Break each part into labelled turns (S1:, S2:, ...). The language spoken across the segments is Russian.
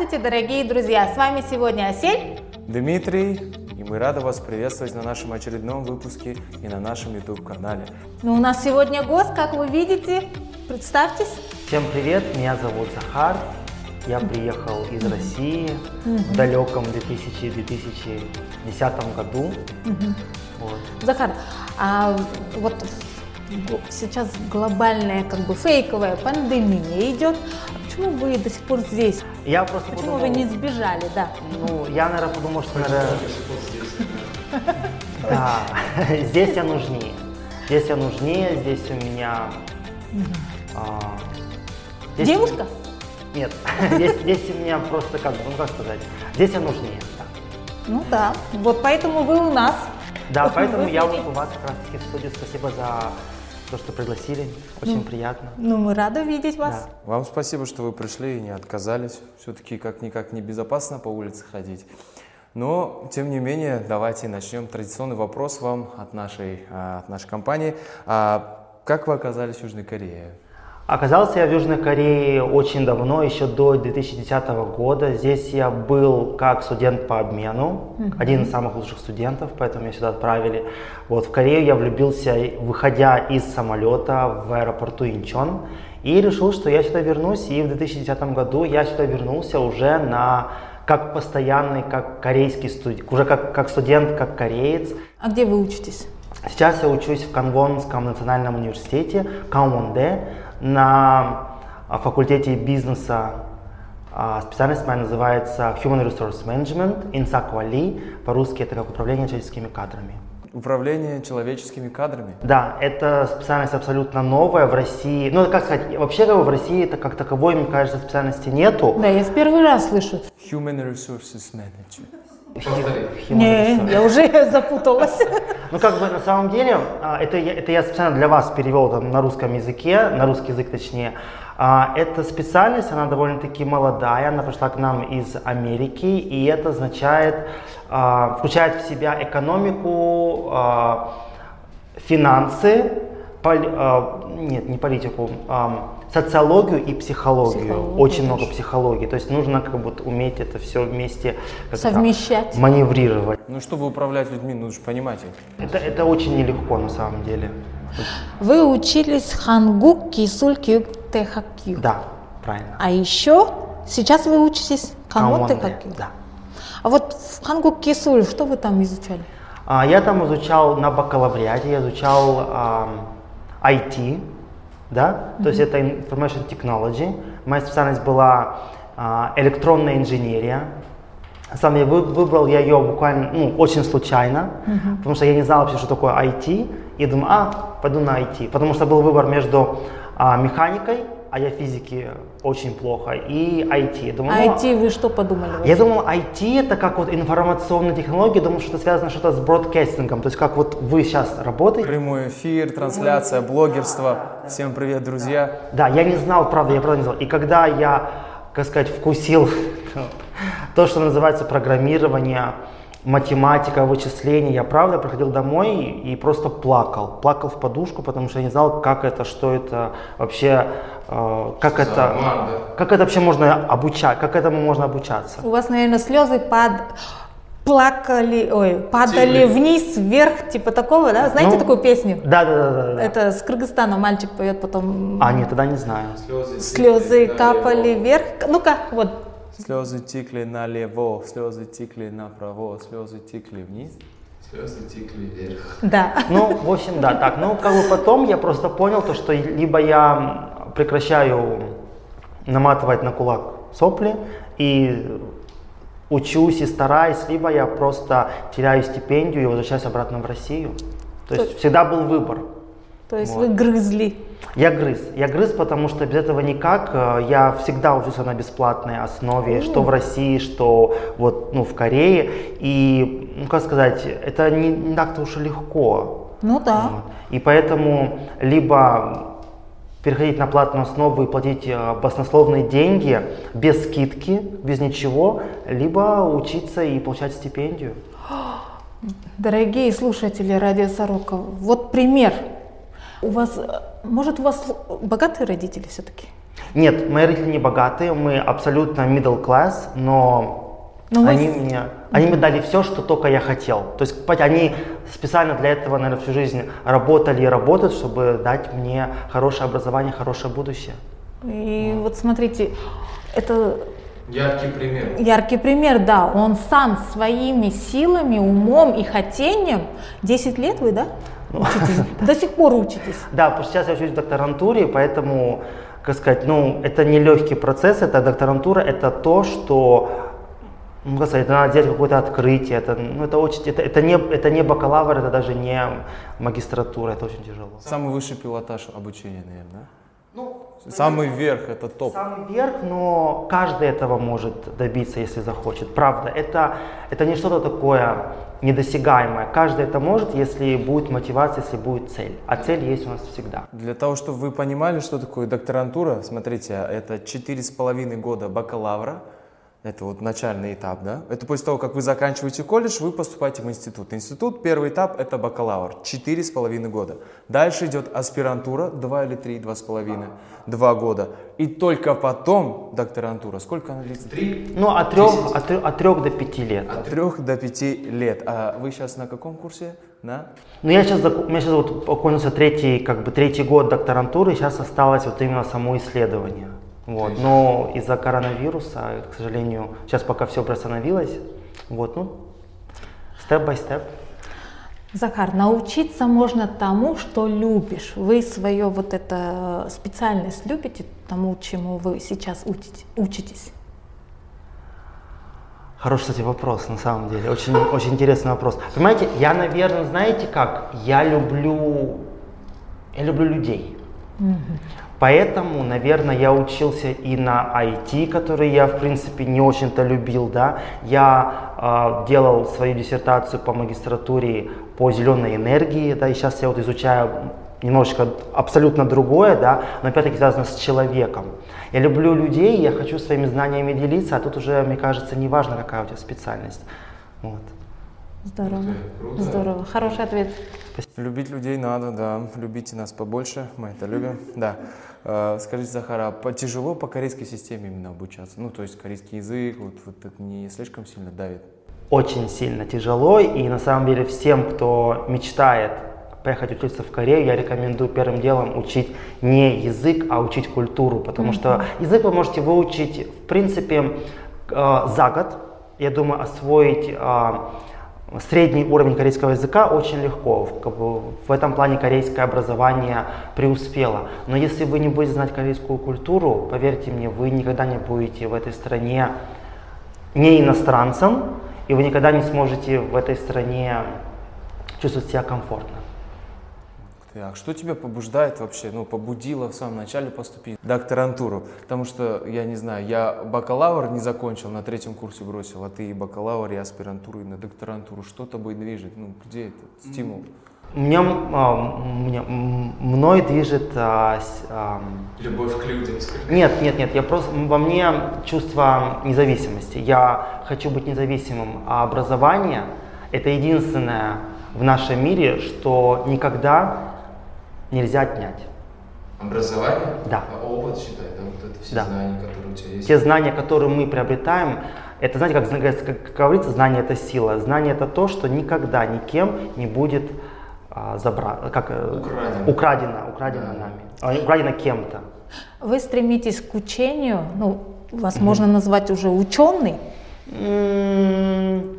S1: Здравствуйте, дорогие друзья! С вами сегодня Асель.
S2: Дмитрий, и мы рады вас приветствовать на нашем очередном выпуске и на нашем YouTube-канале.
S1: Ну, у нас сегодня гость, как вы видите. Представьтесь.
S3: Всем привет, меня зовут Захар. Я приехал из России в далеком 2000-2010 году. Вот.
S1: Захар, а вот сейчас глобальная, как бы фейковая пандемия идет. Почему вы до сих пор здесь?
S3: Я просто
S1: Почему
S3: подумал,
S1: вы не сбежали, да?
S3: ну, я, наверное, подумал, что, наверное, да, здесь я нужнее. Здесь я нужнее, здесь у меня... а,
S1: Девушка?
S3: Нет, здесь, здесь у меня просто как, бы, ну как сказать, здесь я нужнее.
S1: Ну да. Вот поэтому вы у нас.
S3: Да,
S1: Вот
S3: поэтому я вот у вас как раз таки в студии. Спасибо за то, что пригласили. Очень приятно.
S1: Ну, мы рады видеть вас.
S3: Да.
S2: Вам спасибо, что вы пришли и не отказались. Все-таки как-никак небезопасно по улице ходить. Но, тем не менее, давайте начнем. Традиционный вопрос вам от нашей, а, от нашей компании. А как вы оказались в Южной Корее?
S3: Оказался я в Южной Корее очень давно, еще до 2010 года. Здесь я был как студент по обмену, один из самых лучших студентов, поэтому меня сюда отправили. Вот в Корею я влюбился, выходя из самолета в аэропорту Инчон, и решил, что я сюда вернусь. И в 2010 году я сюда вернулся уже на как постоянный, как корейский студент, уже как, как студент, как кореец.
S1: А где вы учитесь?
S3: Сейчас я учусь в Канвонском национальном университете Каумонде на а, факультете бизнеса. А, Специальность моя называется Human Resource Management, Инсаквали. По-русски это как управление человеческими кадрами.
S2: Управление человеческими кадрами.
S3: Да, это специальность абсолютно новая в России. Ну, как сказать, вообще в России это как таковой, мне кажется, специальности нету.
S1: Да, я в первый раз слышу.
S2: Human Resources Manager.
S1: Не, я уже запуталась.
S3: Ну, как бы на самом деле, а, это, я- это я специально для вас перевел там, на русском языке, на русский язык точнее. А, Эта специальность, она довольно-таки молодая, она пришла к нам из Америки, и это означает, а, включает в себя экономику, финансы, поли- а, нет, не политику, а, социологию и психологию.
S1: Психологию
S3: Очень много
S1: тоже.
S3: психологии. То есть нужно как бы уметь это все вместе
S1: Совмещать.
S3: маневрировать.
S2: Ну, чтобы управлять людьми, нужно же понимать их.
S3: Это, это очень нелегко на самом деле.
S1: Вы учились хангук, кисуль, кюк, тэхакю.
S3: Да, правильно.
S1: А еще сейчас вы учитесь
S3: Камонде,
S1: 대학교.
S3: Да.
S1: А вот в 한국기술, что вы там изучали?
S3: А, я там изучал на бакалавриате, я изучал ам, IT, да, то есть это Information Technology. Моя специальность была а, электронная инженерия. Сам я вы- выбрал я ее буквально, ну, очень случайно, потому что я не знал вообще, что такое IT. И думаю, а, пойду на IT. Потому что был выбор между а, механикой, а я физики очень плохо, и IT.
S1: А
S3: ну,
S1: IT вы что подумали?
S3: я думал, IT это как вот информационные технологии, думал, что это связано что-то с бродкастингом, то есть как вот вы сейчас работаете.
S2: Прямой эфир, трансляция, блогерство. Всем привет, друзья.
S3: Да, я не знал, правда, я правда не знал. И когда я, как сказать, вкусил то, что называется программирование, математика, вычисления, я правда приходил домой и просто плакал. Плакал в подушку, потому что я не знал, как это, что это вообще, э, как это, как это вообще можно обучать, как этому можно обучаться.
S1: У вас, наверное, слезы пад... плакали, ой, падали вниз, вверх, типа такого, да? Знаете
S3: Ну,
S1: такую песню?
S3: Да, да, да, да. да.
S1: Это с Кыргызстана мальчик поет потом.
S3: А, нет, тогда не знаю.
S1: Слезы капали вверх. Ну-ка, вот.
S2: Слезы текли налево, слезы текли направо, слезы текли вниз.
S4: Слезы текли вверх.
S1: Да.
S3: Ну, в общем, да, так. Ну, как бы потом я просто понял то, что либо я прекращаю наматывать на кулак сопли и учусь и стараюсь, либо я просто теряю стипендию и возвращаюсь обратно в Россию. То есть всегда был выбор.
S1: То есть
S3: Вот.
S1: вы грызли.
S3: Я грыз. Я грыз, потому что без этого никак. Э, Я всегда учился на бесплатной основе, что в России, что вот, ну, в Корее. И, ну, как сказать, это не, не так-то уж и легко.
S1: Ну да.
S3: Вот. И поэтому либо переходить на платную основу и платить э, баснословные деньги без скидки, без ничего, либо учиться и получать стипендию.
S1: Дорогие слушатели Радио Сорока, вот пример. У вас, э, может, у вас богатые родители все-таки?
S3: Нет, мои родители не богатые, мы абсолютно middle class, но
S1: Но
S3: они,
S1: с-
S3: мне, они мне дали все, что только я хотел. То есть они специально для этого, наверное, всю жизнь работали и работают, чтобы дать мне хорошее образование, хорошее будущее.
S1: И вот смотрите, это
S4: Яркий пример.
S1: яркий пример, да, он сам своими силами, умом и хотением, 10 лет вы, да, учитесь, до сих пор учитесь.
S3: Да, потому что сейчас я учусь в докторантуре, поэтому, как сказать, ну, это не легкий процесс, это докторантура, это то, что, ну, как сказать, это надо делать какое-то открытие, это, ну, это очень, это, это не, это не бакалавр, это даже не магистратура, это очень тяжело.
S2: Самый высший пилотаж обучения, наверное, да? Самый верх, это топ.
S3: Самый верх, но каждый этого может добиться, если захочет. Правда, это, это не что-то такое недосягаемое. Каждый это может, если будет мотивация, если будет цель. А цель есть у нас всегда.
S2: Для того, чтобы вы понимали, что такое докторантура, смотрите, это четыре с половиной года бакалавра, это вот начальный этап, да? Это после того, как вы заканчиваете колледж, вы поступаете в институт. Институт, первый этап, это бакалавр, четыре с половиной года. Дальше идет аспирантура, два или три, два с половиной, два года. И только потом докторантура. Сколько она длится?
S4: Три.
S3: Ну, от трех, от, трех- от трех до пяти лет.
S2: От трех до пяти лет. А вы сейчас на каком курсе? На?
S3: Ну, я сейчас, у меня сейчас вот окончился третий, как бы третий год докторантуры, сейчас осталось вот именно само исследование. Вот. Но из-за коронавируса, к сожалению, сейчас пока все приостановилось. Вот, ну, степ-бай-степ.
S1: Захар, научиться можно тому, что любишь. Вы свою вот эту специальность любите, тому, чему вы сейчас учите- учитесь?
S3: Хороший, кстати, вопрос, на самом деле. Очень, очень интересный вопрос. Понимаете, я, наверное, знаете как? Я люблю, я люблю людей. Поэтому, наверное, я учился и на IT, который я, в принципе, не очень-то любил, да. Я э, делал свою диссертацию по магистратуре по зеленой энергии, да, и сейчас я вот изучаю немножечко абсолютно другое, да, но опять-таки связано с человеком. Я люблю людей, я хочу своими знаниями делиться, а тут уже, мне кажется, не важно, какая у тебя специальность. Вот.
S1: Здорово.
S4: Круто.
S1: Здорово. Хороший ответ.
S2: Любить людей надо, да. Любите нас побольше, мы это любим. Да. Э, Скажите, Захар, а по- тяжело по корейской системе именно обучаться? Ну, то есть корейский язык, вот, вот это не слишком сильно давит?
S3: очень сильно тяжело, и на самом деле всем, кто мечтает поехать учиться в Корею, я рекомендую первым делом учить не язык, а учить культуру, потому что язык вы можете выучить, в принципе, э, за год. Я думаю, освоить э, средний уровень корейского языка очень легко. В- этом плане корейское образование преуспело. Но если вы не будете знать корейскую культуру, поверьте мне, вы никогда не будете в этой стране не иностранцем, и вы никогда не сможете в этой стране чувствовать себя комфортно.
S2: Так, что тебя побуждает вообще, ну, побудило в самом начале поступить в докторантуру? Потому что, я не знаю, я бакалавр не закончил, на третьем курсе бросил, а ты и бакалавр, и аспирантуру, и на докторантуру. Что тобой движет? Ну, где этот стимул?
S3: Меня, а, меня- мной движет... а, с- ам,
S4: Любовь к людям, скорее.
S3: нет, нет, нет, я просто, во мне чувство независимости. Я хочу быть независимым, а образование – это единственное в нашем мире, что никогда нельзя отнять.
S4: Образование?
S3: Да.
S4: А опыт, считай, да? Вот это все
S3: Да.
S4: знания, которые у тебя есть.
S3: Те знания, которые мы приобретаем, это, знаете, как, как, как говорится, знание это сила. Знание это то, что никогда никем не будет а, забра- как, э,
S4: Украдено.
S3: украдено, украдено
S4: Да.
S3: нами, а, украдено кем-то.
S1: Вы стремитесь к учению, ну, вас можно назвать уже ученый.
S3: М,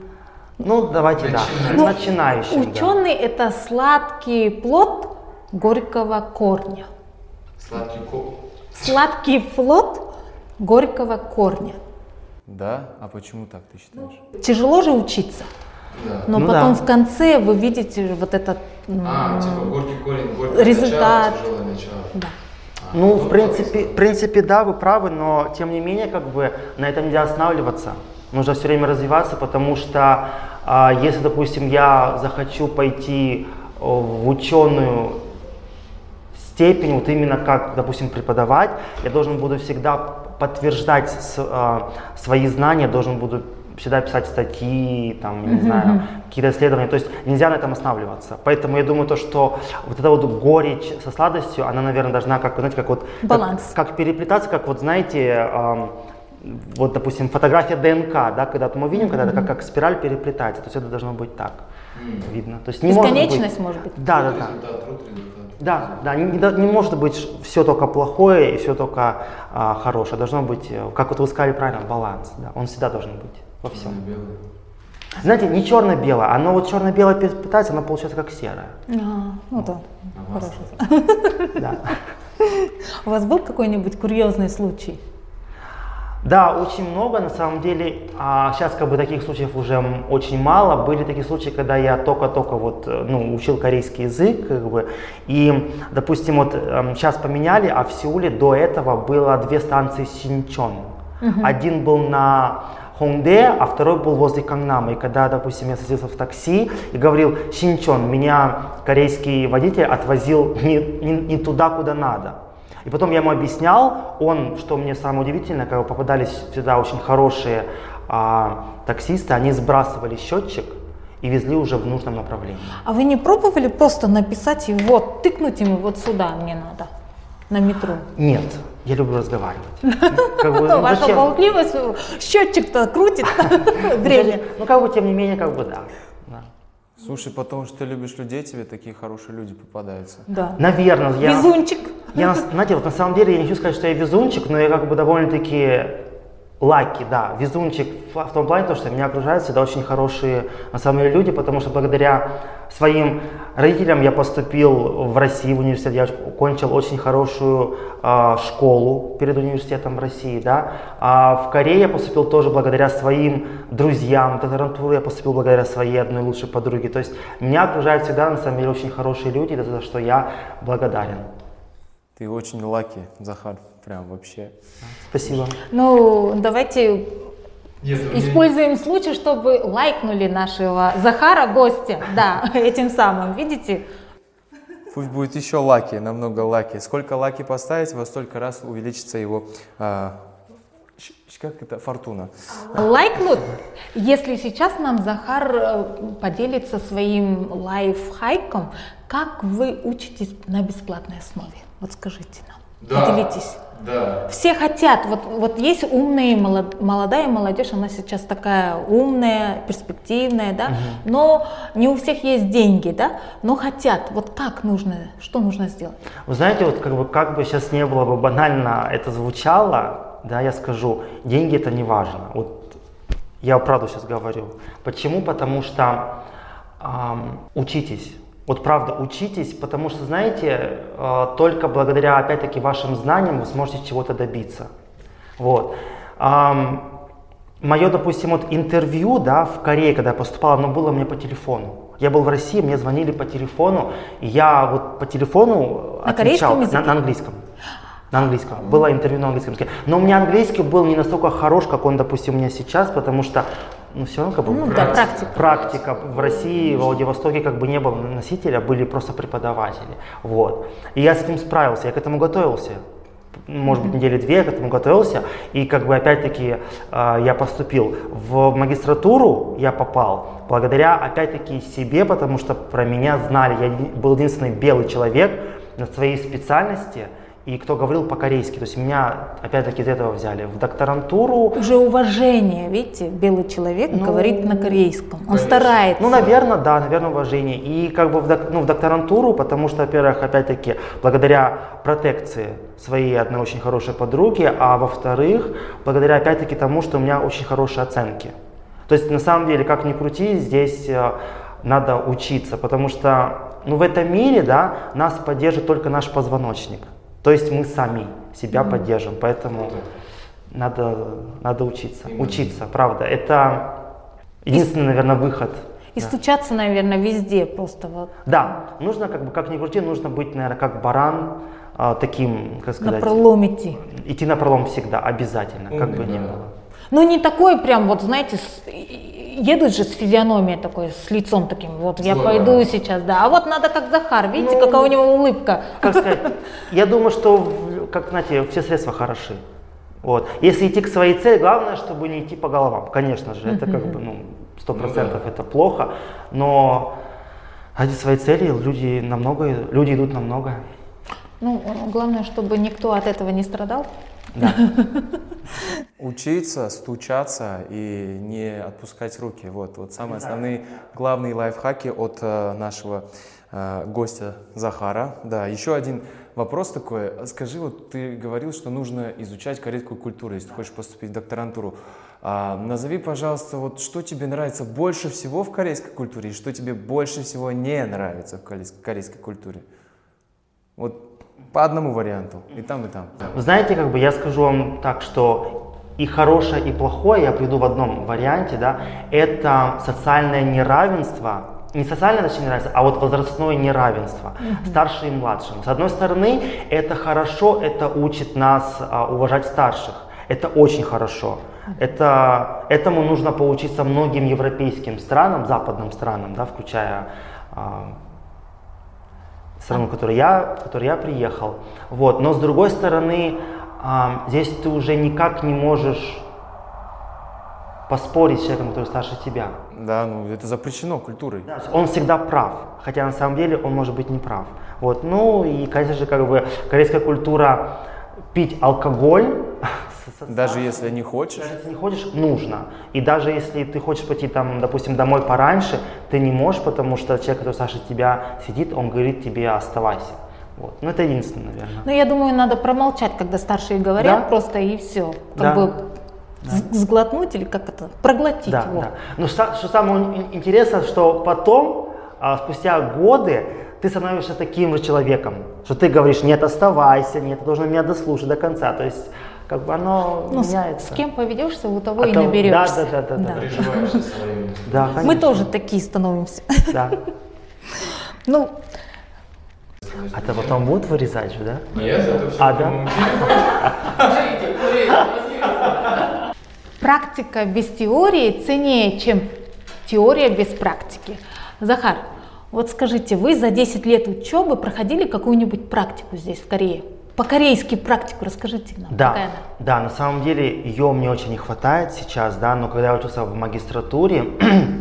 S3: Ну, давайте, да.
S1: Ну,
S3: Начинающим. да.
S1: Ученый это сладкий плод горького корня.
S4: Сладкий ко...
S1: Сладкий плод горького корня.
S2: Да? А почему так ты считаешь?
S1: Тяжело же учиться,
S4: Да.
S1: но
S3: Ну
S1: потом
S3: да.
S1: в конце вы видите вот этот
S4: А, типа горький корень, горькое
S1: результат.
S4: начало, тяжелое начало.
S1: да.
S4: А,
S3: Ну, в
S4: ну,
S3: принципе, в принципе, да, вы правы, но тем не менее, как бы на этом нельзя останавливаться. Нужно все время развиваться, потому что а, если, допустим, я захочу пойти о, в ученую степень, вот именно как, допустим, преподавать, я должен буду всегда подтверждать с- а, свои знания, должен буду всегда писать статьи, там, не знаю, какие-то исследования. То есть нельзя на этом останавливаться. Поэтому я думаю, то, что вот эта вот горечь со сладостью, она, наверное, должна как, знаете, как вот...
S1: Баланс.
S3: Как, как переплетаться, как вот, знаете, ам, вот, допустим, фотография ДНК, да, когда мы видим, когда это как, как спираль переплетается. То есть это должно быть так видно. То есть не может быть-
S1: Бесконечность, может быть.
S3: Да, да, да.
S4: Труд, результат.
S3: Да, да, не, не- может быть все только плохое и все только а, хорошее. Должно быть, э, как вот вы сказали правильно, баланс. Да, он всегда должен быть во всем.
S4: Белый.
S3: Знаете, не черно-белое, оно вот черно-белое пытается, оно получается как серое.
S1: А, ну да,
S4: А
S1: хорошо.
S3: Да.
S1: У вас был какой-нибудь курьезный случай?
S3: Да, очень много, на самом деле, а сейчас как бы таких случаев уже очень мало. Были такие случаи, когда я только-только вот, э, ну, учил корейский язык, как бы, и, допустим, вот сейчас поменяли, а в Сеуле до этого было две станции Синчон. Один был на Хонгде, а второй был возле Кангнама. И когда, допустим, я садился в такси и говорил Синчон, меня корейский водитель отвозил не, не, не туда, куда надо. И потом я ему объяснял, он, что мне самое удивительное, когда попадались всегда очень хорошие а, таксисты, они сбрасывали счетчик и везли уже в нужном направлении.
S1: А вы не пробовали просто написать и вот, тыкнуть ему вот сюда мне надо, на метро?
S3: Нет, я люблю разговаривать. Как бы,
S1: Ну,
S3: ну,
S1: ваша болтливость, счетчик-то крутит время.
S3: Ну, как бы, тем не менее, как бы, да.
S2: Слушай, потому что ты любишь людей, тебе такие хорошие люди попадаются.
S1: Да.
S3: Наверное, я...
S1: Везунчик.
S3: Я, на- знаете, вот на самом деле я не хочу сказать, что я везунчик, но я как бы довольно-таки лаки, да, везунчик в, в том плане, то, что меня окружают всегда очень хорошие на самом деле люди, потому что благодаря своим родителям я поступил в России в университет, я окончил очень хорошую а, школу перед университетом в России, да, а в Корее я поступил тоже благодаря своим друзьям, докторантуру я поступил благодаря своей одной лучшей подруге, то есть меня окружают всегда на самом деле очень хорошие люди, за что я благодарен.
S2: Ты очень lucky, Захар, прям вообще.
S3: Спасибо.
S1: Ну, давайте
S4: Нет, у меня-
S1: используем случай, чтобы лайкнули нашего Захара, гостя. Да, этим самым, видите?
S2: Пусть будет еще lucky, намного lucky. Сколько лайки поставите, во столько раз увеличится его, а, как это, фортуна.
S1: Лайкнут, если сейчас нам Захар э, поделится своим лайфхаком, как вы учитесь на бесплатной основе? Вот скажите нам,
S4: Да.
S1: поделитесь.
S4: Да.
S1: Все хотят, вот, вот есть умные, молод- молодая молодежь, она сейчас такая умная, перспективная, да, но не у всех есть деньги, да, но хотят, вот как нужно, что нужно сделать?
S3: Вы знаете, вот как бы, как бы сейчас не было бы банально это звучало, да, я скажу, деньги это не важно. Вот я правду сейчас говорю. Почему? Потому что ам, учитесь. Вот правда, учитесь, потому что, знаете, э, только благодаря, опять-таки, вашим знаниям вы сможете чего-то добиться. Вот. Мое, допустим, вот интервью, да, в Корее, когда я поступал, оно было мне по телефону. Я был в России, мне звонили по телефону, и я вот по телефону
S1: На
S3: отвечал на, на английском. На английском. Было интервью на английском языке. Но у меня английский был не настолько хорош, как он, допустим, у меня сейчас, потому что, ну, все равно как бы
S1: Ну да, практика.
S3: практика. В России, в Владивостоке как бы не было носителя, были просто преподаватели. Вот. И я с этим справился, я к этому готовился. Может быть, недели две я к этому готовился. И как бы опять-таки э, я поступил в магистратуру, я попал благодаря опять-таки себе, потому что про меня знали. Я был единственный белый человек на своей специальности, и кто говорил по-корейски. То есть меня опять-таки из этого взяли. В докторантуру
S1: Уже уважение, видите, белый человек
S3: Ну,
S1: говорит на корейском, он
S4: конечно.
S1: старается.
S3: Ну, наверное, да, наверное, уважение. И как бы в, док- ну, в докторантуру, потому что, во-первых, опять-таки, благодаря протекции своей одной очень хорошей подруги, а во-вторых, благодаря, опять-таки, тому, что у меня очень хорошие оценки. То есть, на самом деле, как ни крути, здесь э, надо учиться, потому что, ну, в этом мире, да, нас поддержит только наш позвоночник. То есть мы сами себя поддержим, поэтому надо, надо учиться.
S4: Именно.
S3: Учиться, правда. Это единственный, наверное, выход.
S1: И
S3: Да.
S1: стучаться, наверное, везде просто вот
S3: Да, нужно, как бы, как ни крути, нужно быть, наверное, как баран, а, таким, как
S1: на
S3: сказать,
S1: пролом идти.
S3: идти на пролом всегда, обязательно, как
S4: Умный,
S3: бы ни было.
S1: Ну не такой прям, вот знаете, с- едут же с физиономией такой, с лицом таким, вот я
S4: Злой,
S1: пойду сейчас, да. А вот надо как Захар, видите,
S3: Ну,
S1: какая у него улыбка.
S3: Как сказать, я думаю, что, как, знаете, все средства хороши. Вот. Если идти к своей цели, главное, чтобы не идти по головам. Конечно же, это как бы, ну, сто процентов это плохо, но ради своей цели люди намного, люди идут на многое.
S1: Ну, главное, чтобы никто от этого не страдал.
S3: Да.
S2: Учиться, стучаться и не отпускать руки. Вот, вот самые основные главные лайфхаки от э, нашего э, гостя Захара. Да, еще один вопрос такой. Скажи, вот ты говорил, что нужно изучать корейскую культуру, если ты хочешь поступить в докторантуру. А, назови, пожалуйста, вот что тебе нравится больше всего в корейской культуре и что тебе больше всего не нравится в корейской, корейской культуре. Вот по одному варианту, и там, и там.
S3: Вы знаете, как бы я скажу вам так, что и хорошее, и плохое я приведу в одном варианте, да, это социальное неравенство, не социальное, точнее, неравенство, а вот возрастное неравенство, старший и младшим. С одной стороны, это хорошо, это учит нас а, уважать старших, это очень хорошо. Это, этому нужно поучиться многим европейским странам, западным странам, да, включая а, страну, в которую я, в которую я приехал. Вот. Но с другой стороны, а, здесь ты уже никак не можешь поспорить с человеком, который старше тебя.
S2: Да, ну это запрещено культурой.
S3: Да, он всегда прав, хотя на самом деле он может быть не прав. Вот. Ну и, конечно же, как бы корейская культура пить алкоголь
S2: Даже если не хочешь.
S3: даже если не хочешь, нужно. И даже если ты хочешь пойти, там, допустим, домой пораньше, ты не можешь, потому что человек, который старше тебя сидит, он говорит тебе оставайся. Вот. Ну, это единственное, наверное.
S1: Ну, я думаю, надо промолчать, когда старшие говорят,
S3: Да.
S1: просто и все.
S3: Да.
S1: Как бы с- сглотнуть или как это, проглотить
S3: Да,
S1: его.
S3: да. Но что, самое ин- интересное, что потом, а, спустя годы, ты становишься таким же человеком, что ты говоришь, нет, оставайся, нет, ты должен меня дослушать до конца. То есть, как бы оно
S1: Ну,
S3: меняется.
S1: с кем поведешься, у того
S3: А
S1: и
S3: то-
S1: наберешься.
S3: да, да, да, да.
S4: Приживаешься своим.
S3: Да,
S1: Мы тоже такие становимся.
S3: Да.
S1: Ну,
S3: А то потом будут вырезать же, да?
S4: Нет, это все
S3: А, да?
S1: практика без теории ценнее, чем теория без практики. Захар, вот скажите, вы за 10 лет учебы проходили какую-нибудь практику здесь, в Корее? По-корейски практику расскажите нам.
S3: Да,
S1: какая она?
S3: да, на самом деле ее мне очень не хватает сейчас, да, но когда я учился в магистратуре,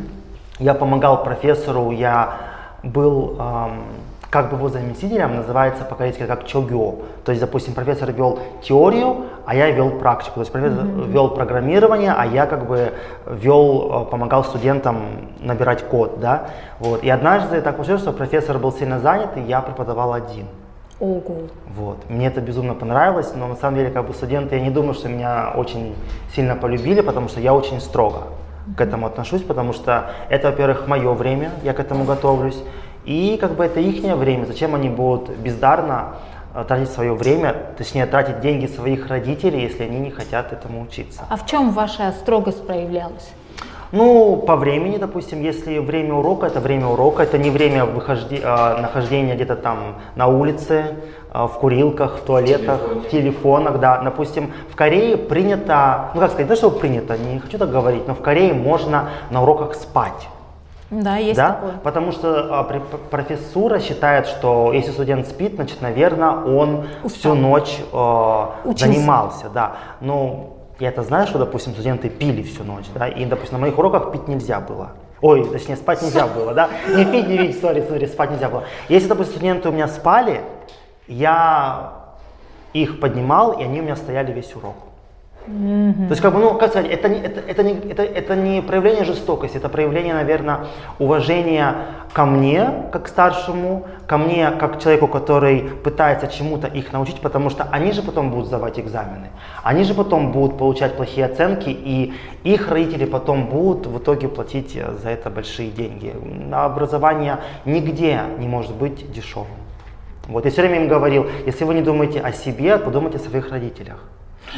S3: я помогал профессору, я был эм, как бы его заместителем, называется по-корейски как чогё. То есть, допустим, профессор вел теорию, а я вел практику. То есть профессор вел программирование, а я как бы вел, э, помогал студентам набирать код, да. Вот. И однажды так получилось, что профессор был сильно занят, и я преподавал один.
S1: Ого.
S3: Вот. Мне это безумно понравилось, но на самом деле как бы студенты, я не думаю, что меня очень сильно полюбили, потому что я очень строго к этому отношусь, потому что это, во-первых, мое время, я к этому готовлюсь, и как бы это их время, зачем они будут бездарно э, тратить свое время, точнее тратить деньги своих родителей, если они не хотят этому учиться.
S1: А в чем ваша строгость проявлялась?
S3: Ну, по времени, допустим, если время урока, это время урока, это не время выхожди- а, нахождения где-то там на улице, а, в курилках, в туалетах, в телефонах, да. Допустим, в Корее принято, ну как сказать, то, что принято, не хочу так говорить, но в Корее можно на уроках спать.
S1: Да, есть
S3: да?
S1: такое.
S3: Потому что а, профессура считает, что если студент спит, значит, наверное, он всю
S1: Устал.
S3: ночь а,
S1: Учился.
S3: занимался, да. Но я это знаю, что, допустим, студенты пили всю ночь, да, и, допустим, на моих уроках пить нельзя было. Ой, точнее, спать нельзя было, да? Не пить, не пить, сори, сори, спать нельзя было. Если, допустим, студенты у меня спали, я их поднимал, и они у меня стояли весь урок. То есть, как бы, ну, как сказать, это не, это, это, не, это, это не проявление жестокости, это проявление, наверное, уважения ко мне, как старшему, ко мне, как человеку, который пытается чему-то их научить, потому что они же потом будут сдавать экзамены, они же потом будут получать плохие оценки, и их родители потом будут в итоге платить э, за это большие деньги. На образование нигде не может быть дешевым. Вот, я все время им говорил, если вы не думаете о себе, подумайте о своих родителях.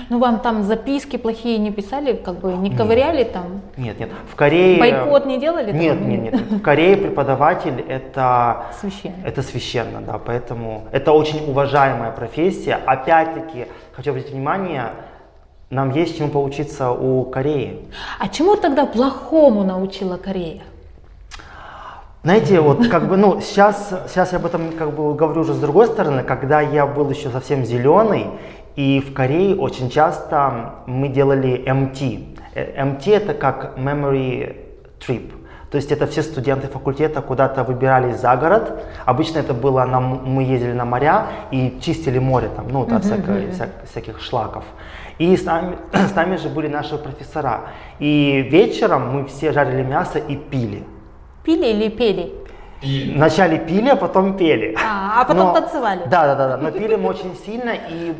S1: Ну, вам там записки плохие не писали, как бы не ковыряли там?
S3: Нет, нет. В Корее...
S1: Бойкот не делали
S3: Нет,
S1: такого?
S3: нет, нет. В Корее преподаватель это...
S1: Священно.
S3: Это священно, да. Поэтому это очень уважаемая профессия. Опять-таки, хочу обратить внимание, нам есть чему поучиться у Кореи.
S1: А чему тогда плохому научила Корея?
S3: Знаете, вот как бы, ну, сейчас, сейчас я об этом как бы говорю уже с другой стороны, когда я был еще совсем зеленый, И в Корее очень часто мы делали MT. Э, MT это как memory trip. То есть это все студенты факультета куда-то выбирались за город. Обычно это было, на, мы ездили на моря и чистили море там, ну, от всякой- вся- всяких шлаков. И с нами, с нами же были наши профессора. И вечером мы все жарили мясо и пили.
S1: Пили или пели?
S4: И
S3: Вначале пили, а потом пели.
S1: А, а потом
S3: Но-
S1: танцевали?
S3: Да, да, да, да. Но пили мы очень сильно, и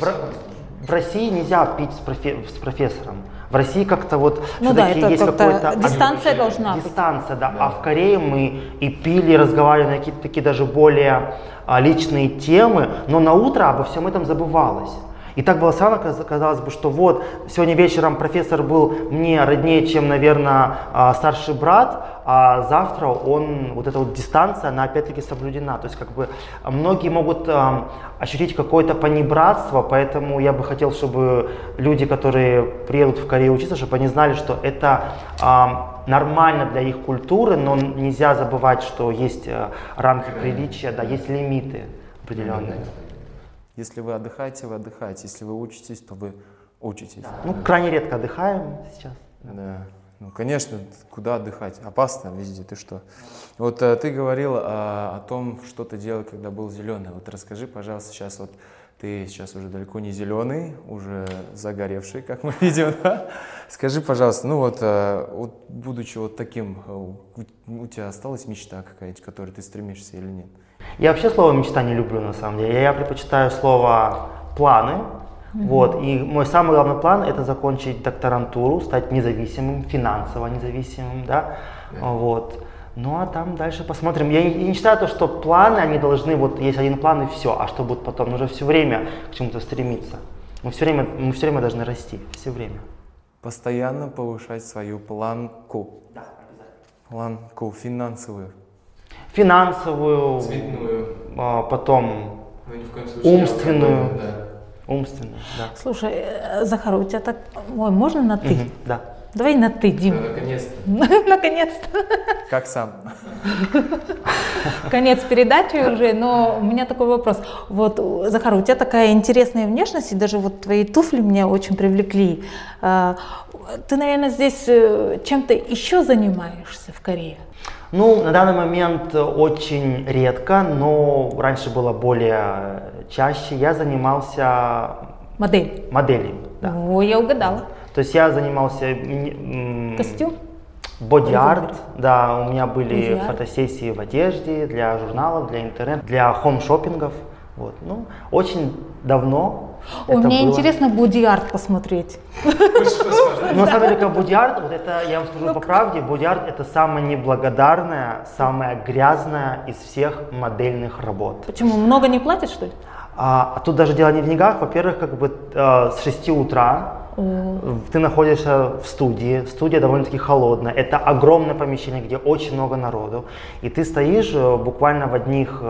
S3: в, в России нельзя пить с, профе- с профессором. В России как-то вот
S1: Ну да, это
S3: есть
S1: как-то
S3: какой-то
S1: дистанция должна быть.
S3: дистанция, да. А в Корее мы и пили, и разговаривали на какие-то такие даже более а, личные темы, но на утро обо всем этом забывалось. И так было странно, каз- казалось бы, что вот сегодня вечером профессор был мне роднее, чем, наверное, а, старший брат, а завтра он, вот эта вот дистанция, она опять-таки соблюдена. То есть как бы многие могут ам, ощутить какое-то понебратство, поэтому я бы хотел, чтобы люди, которые приедут в Корею учиться, чтобы они знали, что это ам, нормально для их культуры, но нельзя забывать, что есть э, рамки приличия, да, есть лимиты определенные.
S2: Если вы отдыхаете, вы отдыхаете. Если вы учитесь, то вы учитесь.
S3: Ну, крайне редко отдыхаем сейчас.
S2: Да. Ну, конечно, куда отдыхать? Опасно везде, ты что? Вот э, ты говорил а, о том, что ты делал, когда был зеленый. Вот расскажи, пожалуйста, сейчас вот ты сейчас уже далеко не зеленый, уже загоревший, как мы видим, да? Скажи, пожалуйста, ну вот, э, вот будучи вот таким, э, у, у тебя осталась мечта какая-нибудь, к которой ты стремишься или нет?
S3: Я вообще слово мечта не люблю на самом деле. Я предпочитаю слово планы. Вот. И мой самый главный план это закончить докторантуру, стать независимым, финансово независимым, да. Вот. Ну а там дальше посмотрим. Я не, я не считаю то, что планы, они должны, вот есть один план и все, а что будет потом? Нужно все время к чему-то стремиться. Мы все время, мы все время должны расти, все время.
S2: Постоянно повышать свою планку.
S3: Да,
S2: Планку финансовую.
S3: Финансовую,
S4: цветную,
S3: а, потом
S4: ну ни в коем случае.
S3: Умственную.
S4: алкогольную, да.
S3: умственную, да.
S1: Слушай, э, Захар, у тебя так... Ой, можно на ты?
S3: Мгм, да.
S1: Давай на ты,
S4: Ну,
S1: Дим.
S4: наконец-то.
S1: Наконец-то.
S2: Как сам?
S1: Конец передачи уже, но у меня такой вопрос. Вот, Захар, у тебя такая интересная внешность, и даже вот твои туфли меня очень привлекли. А, Ты, наверное, здесь э, чем-то еще занимаешься в Корее?
S3: Ну, на данный момент э, очень редко, но раньше было более чаще. Я занимался
S1: Модель.
S3: моделью. Да.
S1: О, я угадала.
S3: То есть я занимался
S1: Костюм?
S3: боди-арт, да, у меня были
S1: Боди-арт.
S3: фотосессии в одежде, для журналов, для интернет, для хом-шоппингов. Вот. Ну, очень давно.
S1: Ой,
S3: это
S1: мне
S3: было.
S1: интересно боди-арт посмотреть.
S3: Ну, на самом деле, как боди-арт, вот это, я вам скажу по правде, боди-арт это самая неблагодарная, самая грязная из всех модельных работ.
S1: Почему? Много не платят, что ли?
S3: А, а тут даже дело не в деньгах. Во-первых, как бы э, с 6 утра ты находишься в студии. Студия довольно-таки холодная. Это огромное помещение, где очень много народу. И ты стоишь э, буквально в одних...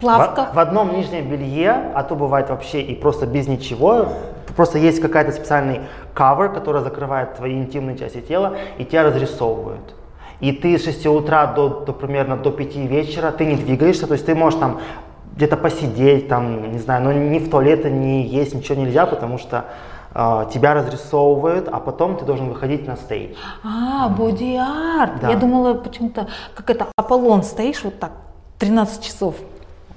S1: Плавках?
S3: В, в одном нижнем белье, а то бывает вообще и просто без ничего. Просто есть какая-то специальный кавер, который закрывает твои интимные части тела, и тебя разрисовывают. И ты с 6 утра до, до примерно до 5 вечера, ты не двигаешься, то есть ты можешь там где-то посидеть, там, не знаю, но ни в туалет, ни есть, ничего нельзя, потому что э, тебя разрисовывают, а потом ты должен выходить на стейдж.
S1: А, боди-арт.
S3: Да.
S1: Я думала почему-то, как это, Аполлон, стоишь вот так 13 часов,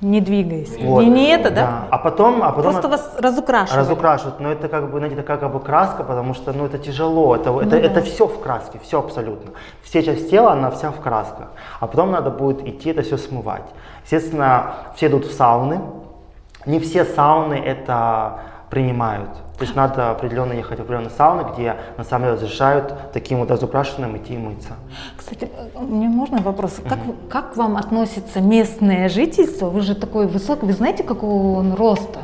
S1: не двигаясь.
S3: Вот.
S1: И не это, да?
S3: А потом, а потом
S1: Просто вас разукрашивали.
S3: разукрашивают, но это как бы, знаете, такая как бы краска, потому что, ну, это тяжело, это, это,
S1: да.
S3: это все в краске, все абсолютно. Все часть тела, она вся в красках, а потом надо будет идти это все смывать. Естественно, все идут в сауны, не все сауны это принимают. То есть надо определенно ехать в определенные сауны, где на самом деле разрешают таким вот разукрашенным идти и мыться.
S1: Кстати, мне можно вопрос? Как, вы- как к вам относится местное жительство? Вы же такой высокий, вы знаете, какого он роста?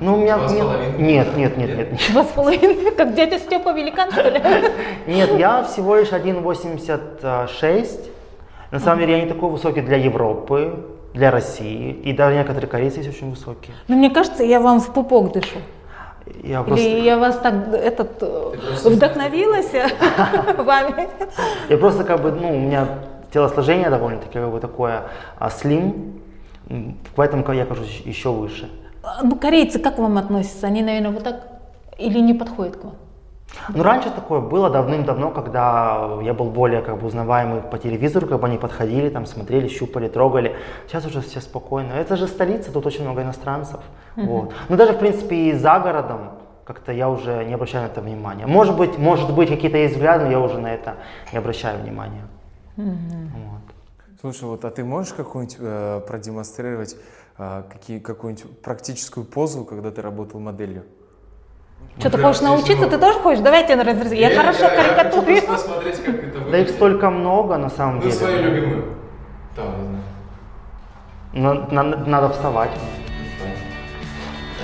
S3: Ну, у меня...
S4: Два с
S3: нет-. Нет, нет, нет, нет, нет.
S1: Два с половиной, как дядя Степа Великан, что ли?
S3: Нет, я всего лишь 1,86. На самом деле я не такой высокий для Европы, для России. И даже некоторые корейцы есть очень высокие.
S1: Но мне кажется, я вам в пупок дышу.
S3: Я просто,
S1: Или я вас так этот э, вдохновилась вами?
S3: я просто как бы, ну, у меня телосложение довольно-таки как бы такое а, слим, поэтому я кажусь еще выше.
S1: А, Ну, корейцы как к вам относятся? Они, наверное, вот так или не подходят к вам?
S3: Ну, раньше такое было давным-давно, когда я был более как бы узнаваемый по телевизору, как бы они подходили, там смотрели, щупали, трогали. Сейчас уже все спокойно. Это же столица, тут очень много иностранцев. Вот. Ну, даже, в принципе, и за городом как-то я уже не обращаю на это внимания. Может быть, может быть, какие-то есть взгляды, но я уже на это не обращаю внимания. Вот.
S2: Слушай, вот а ты можешь какую-нибудь э, продемонстрировать э, какие, какую-нибудь практическую позу, когда ты работал моделью?
S1: Что, ты хочешь научиться? Ты тоже хочешь? Давай я разрезаю. Я, хорошо
S4: я хочу
S1: карикатурю.
S4: просто посмотреть, как это выглядит.
S3: Да их столько много на самом
S4: Ну,
S3: деле.
S4: свою любимую. Там, не знаю.
S3: На- на- надо вставать.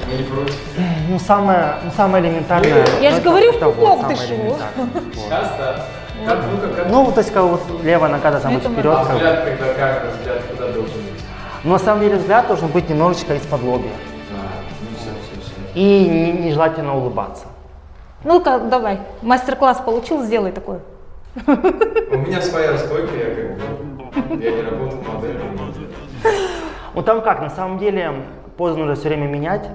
S4: Мы не против.
S3: Ну, самое, ну, самое элементарное.
S1: Я
S3: ну,
S1: же говорю, в пупок
S3: самое
S1: дышу.
S4: да. Как, ну, как, как-
S3: Ну, то есть, как вот левая нога должна быть вперед.
S4: а взгляд, когда как, взгляд куда должен быть?
S3: Но на самом деле взгляд должен быть немножечко из-под лобья. И не- нежелательно улыбаться.
S1: Ну-ка, давай. Мастер-класс получил, сделай такой.
S4: У меня своя стойка, я как бы, я не работал моделью.
S3: Ну там как, на самом деле позу нужно все время менять.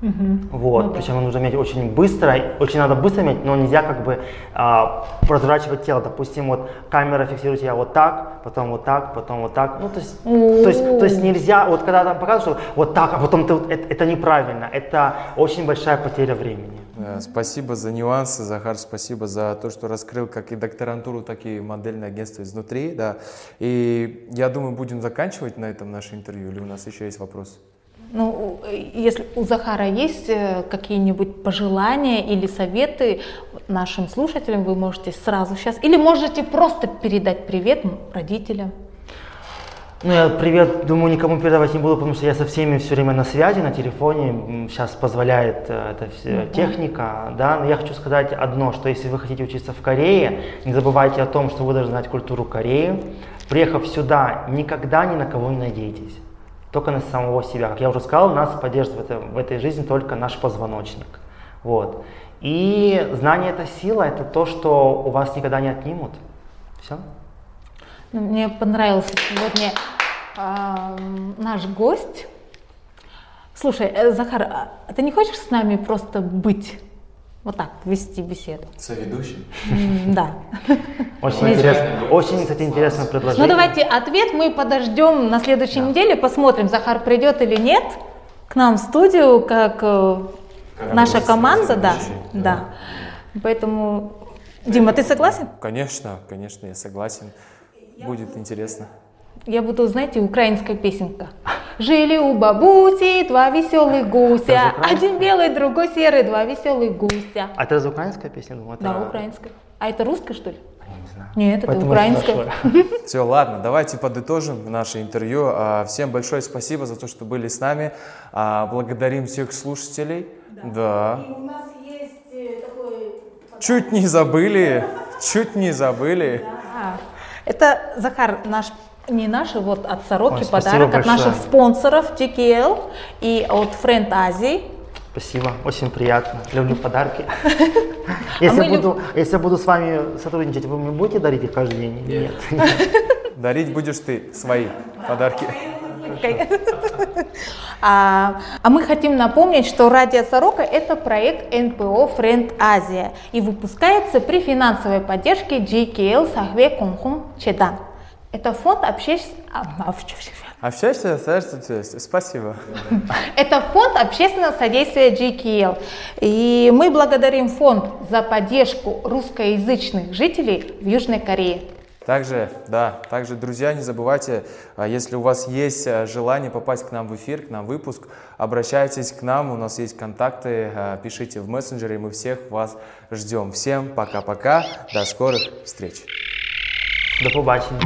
S3: Вот,
S1: Ну да.
S3: причем нужно менять очень быстро, очень надо быстро менять, но нельзя как бы а, разворачивать тело. Допустим, вот камера фиксирует тебя вот так, потом вот так, потом вот так. Ну то есть, то есть, то есть нельзя, вот когда там показывают, что вот так, а потом ты, вот- это, это неправильно, это очень большая потеря времени.
S2: Спасибо за нюансы, Захар, спасибо за то, что раскрыл как и докторантуру, так и модельное агентство изнутри, да. И я думаю, будем заканчивать на этом наше интервью, или у нас еще есть вопросы?
S1: Ну, э, если у Захара есть э, какие-нибудь пожелания или советы нашим слушателям, вы можете сразу сейчас, или можете просто передать привет родителям.
S3: Ну, я привет, думаю, никому передавать не буду, потому что я со всеми все время на связи, на телефоне. Сейчас позволяет э, эта вся техника, да. Но я хочу сказать одно, что если вы хотите учиться в Корее, не забывайте о том, что вы должны знать культуру Кореи. Приехав сюда, никогда ни на кого не надейтесь. Только на самого себя. Как я уже сказал, нас поддерживает в, этой жизни только наш позвоночник. Вот. И знание это сила, это то, что у вас никогда не отнимут. Все?
S1: Ну, Мне понравился сегодня м, наш гость. Слушай, э, Захар, а ты не хочешь с нами просто быть? Вот так, вести беседу?
S4: Соведущий.
S1: М, Да.
S3: Очень интересно, очень, кстати, интересное
S1: Ну
S3: предложение.
S1: давайте ответ мы подождем на следующей неделе, посмотрим, Захар придет или нет к нам в студию, как э, наша команда, да, да. Поэтому, Дима, ты согласен?
S2: Конечно, конечно, я согласен. Будет интересно.
S1: Я буду, знаете, украинская песенка. Жили у бабуси два веселых гуся,
S3: украинская?
S1: один белый, другой серый, два веселых гуся.
S3: А это украинская песня? Думаю, это...
S1: Да, украинская. А это русская, что ли?
S3: Я не знаю.
S1: Нет, это
S3: Поэтому
S1: украинская.
S3: спрашиваю.
S2: Все, ладно, давайте подытожим наше интервью. А, Всем большое спасибо за то, что были с нами. А, Благодарим всех слушателей. Да.
S1: у нас есть такой...
S2: Чуть не забыли, чуть не забыли.
S1: Это, Захар, наш не наш, а вот от Сороки
S3: Ой,
S1: подарок от
S3: большое.
S1: наших спонсоров GKL и от Friend Азии.
S3: Спасибо, очень приятно. Люблю подарки. Если,
S1: мы люб-
S3: буду, если я буду с вами сотрудничать, вы мне будете дарить их каждый день? Нет.
S2: Дарить будешь ты свои подарки.
S1: А, а мы хотим напомнить, что Радио Сорока – это проект НПО Friend Азия и выпускается при финансовой поддержке GKL Сахве Конхум Чедан. Это фонд общественного...
S2: Общайся, спасибо.
S1: Это фонд общественного содействия GKL. И мы благодарим фонд за поддержку русскоязычных жителей в Южной Корее.
S2: Также, да, также, друзья, не забывайте, а, если у вас есть а, желание попасть к нам в эфир, к нам в выпуск, обращайтесь к нам, у нас есть контакты, а, пишите в мессенджеры, мы всех вас ждем. Всем пока-пока, до скорых встреч.
S3: До побачення.